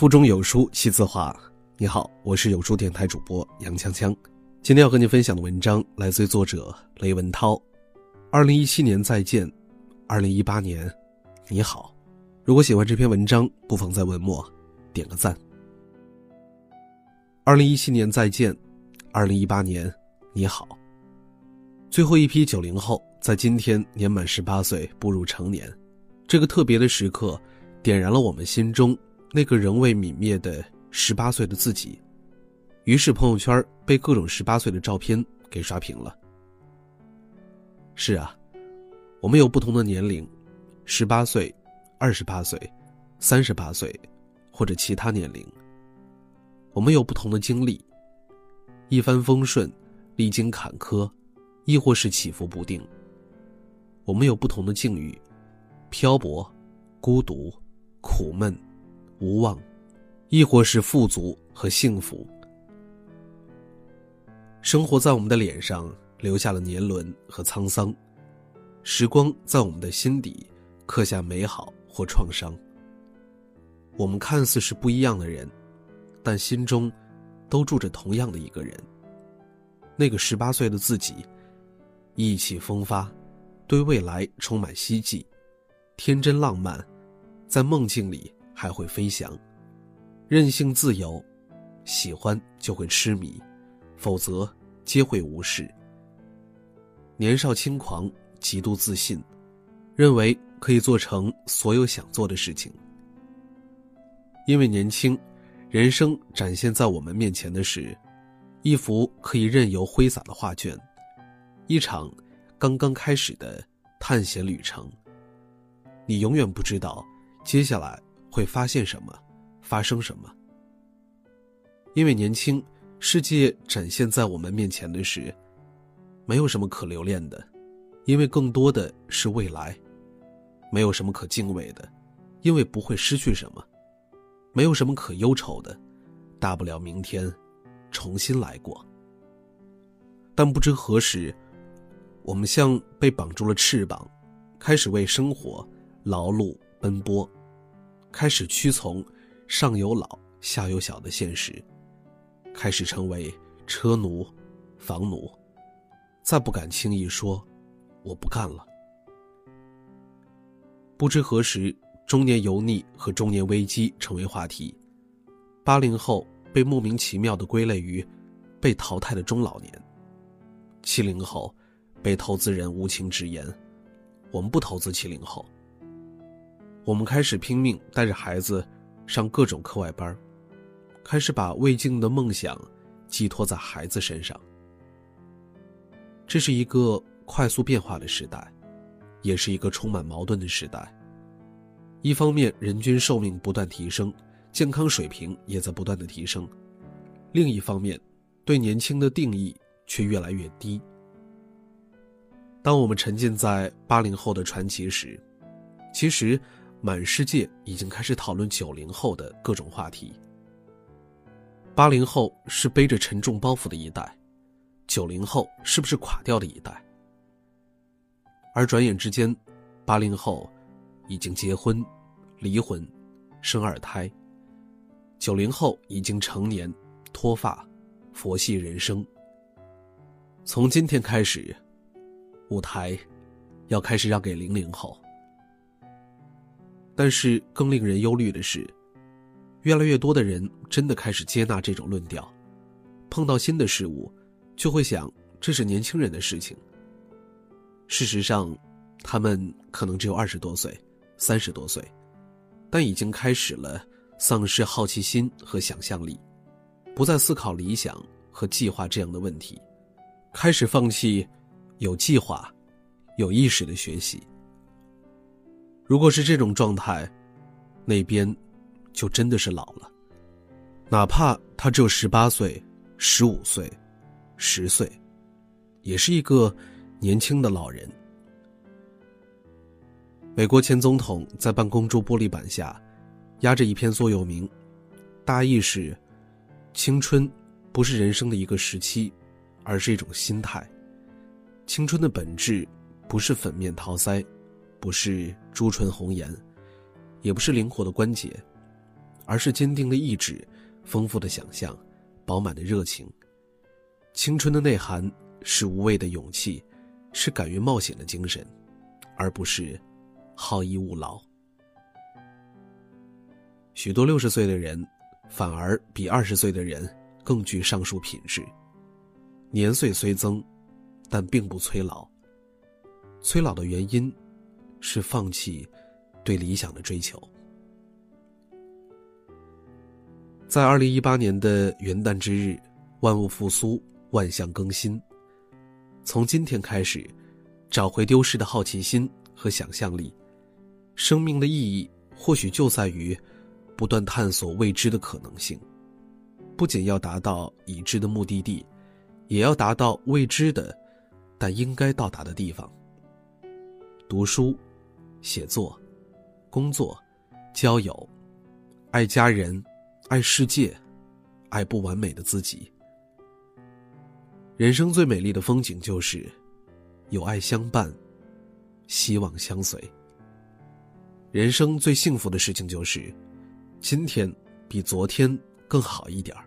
腹中有书气自华。你好，我是有书电台主播杨锵锵。今天要和你分享的文章来自于作者雷文涛。二零一七年再见，二零一八年你好。如果喜欢这篇文章，不妨在文末点个赞。二零一七年再见，二零一八年你好。最后一批九零后在今天年满十八岁，步入成年，这个特别的时刻，点燃了我们心中那个仍未泯灭的十八岁的自己。于是朋友圈被各种十八岁的照片给刷屏了。是啊，我们有不同的年龄，十八岁、二十八岁、三十八岁，或者其他年龄。我们有不同的经历，一帆风顺，历经坎坷。亦或是起伏不定。我们有不同的境遇，漂泊、孤独、苦闷、无望，亦或是富足和幸福。生活在我们的脸上留下了年轮和沧桑，时光在我们的心底刻下美好或创伤。我们看似是不一样的人，但心中都住着同样的一个人。那个十八岁的自己。意气风发，对未来充满希冀，天真浪漫，在梦境里还会飞翔，任性自由，喜欢就会痴迷，否则皆会无视。年少轻狂，极度自信，认为可以做成所有想做的事情。因为年轻，人生展现在我们面前的是，一幅可以任由挥洒的画卷。一场刚刚开始的探险旅程，你永远不知道接下来会发现什么，发生什么。因为年轻，世界展现在我们面前的是，没有什么可留恋的，因为更多的是未来；没有什么可敬畏的，因为不会失去什么；没有什么可忧愁的，大不了明天重新来过。但不知何时。我们像被绑住了翅膀，开始为生活劳碌奔波，开始屈从上有老下有小的现实，开始成为车奴、房奴，再不敢轻易说我不干了。不知何时，中年油腻和中年危机成为话题，八零后被莫名其妙的归类于被淘汰的中老年，七零后。被投资人无情直言：“我们不投资七零后。”我们开始拼命带着孩子上各种课外班，开始把未尽的梦想寄托在孩子身上。这是一个快速变化的时代，也是一个充满矛盾的时代。一方面，人均寿命不断提升，健康水平也在不断的提升；另一方面，对年轻的定义却越来越低。当我们沉浸在八零后的传奇时，其实满世界已经开始讨论九零后的各种话题。八零后是背着沉重包袱的一代，九零后是不是垮掉的一代？而转眼之间，八零后已经结婚、离婚、生二胎，九零后已经成年、脱发、佛系人生。从今天开始。舞台，要开始让给零零后。但是更令人忧虑的是，越来越多的人真的开始接纳这种论调，碰到新的事物，就会想这是年轻人的事情。事实上，他们可能只有二十多岁、三十多岁，但已经开始了丧失好奇心和想象力，不再思考理想和计划这样的问题，开始放弃。有计划、有意识的学习。如果是这种状态，那边就真的是老了。哪怕他只有十八岁、十五岁、十岁，也是一个年轻的老人。美国前总统在办公桌玻璃板下压着一篇座右铭，大意是：青春不是人生的一个时期，而是一种心态。青春的本质，不是粉面桃腮，不是朱唇红颜，也不是灵活的关节，而是坚定的意志、丰富的想象、饱满的热情。青春的内涵是无畏的勇气，是敢于冒险的精神，而不是好逸恶劳。许多六十岁的人，反而比二十岁的人更具上述品质。年岁虽增，但并不催老。催老的原因，是放弃对理想的追求。在二零一八年的元旦之日，万物复苏，万象更新。从今天开始，找回丢失的好奇心和想象力。生命的意义，或许就在于不断探索未知的可能性。不仅要达到已知的目的地，也要达到未知的，但应该到达的地方。读书、写作、工作、交友，爱家人。爱世界，爱不完美的自己。人生最美丽的风景就是有爱相伴，希望相随。人生最幸福的事情就是今天比昨天更好一点儿。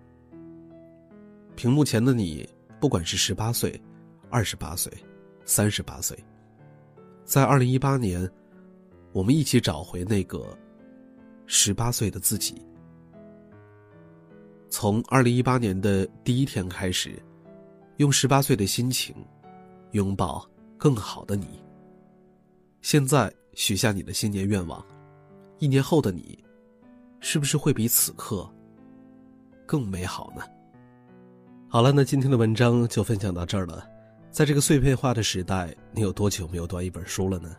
屏幕前的你，不管是十八岁、二十八岁、三十八岁，在二零一八年，我们一起找回那个十八岁的自己。从二零一八年的第一天开始，用十八岁的心情，拥抱更好的你。现在许下你的新年愿望，一年后的你，是不是会比此刻更美好呢？好了，那今天的文章就分享到这儿了。在这个碎片化的时代，你有多久没有读一本书了呢？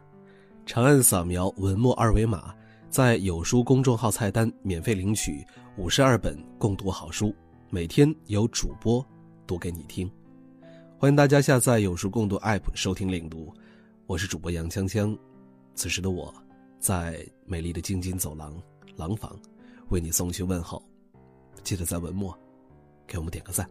长按扫描文末二维码。在有书公众号菜单免费领取五十二本共读好书，每天有主播读给你听。欢迎大家下载有书共读 App 收听领读，我是主播杨锵锵。此时的我，在美丽的京津走廊廊坊，为你送去问候。记得在文末给我们点个赞。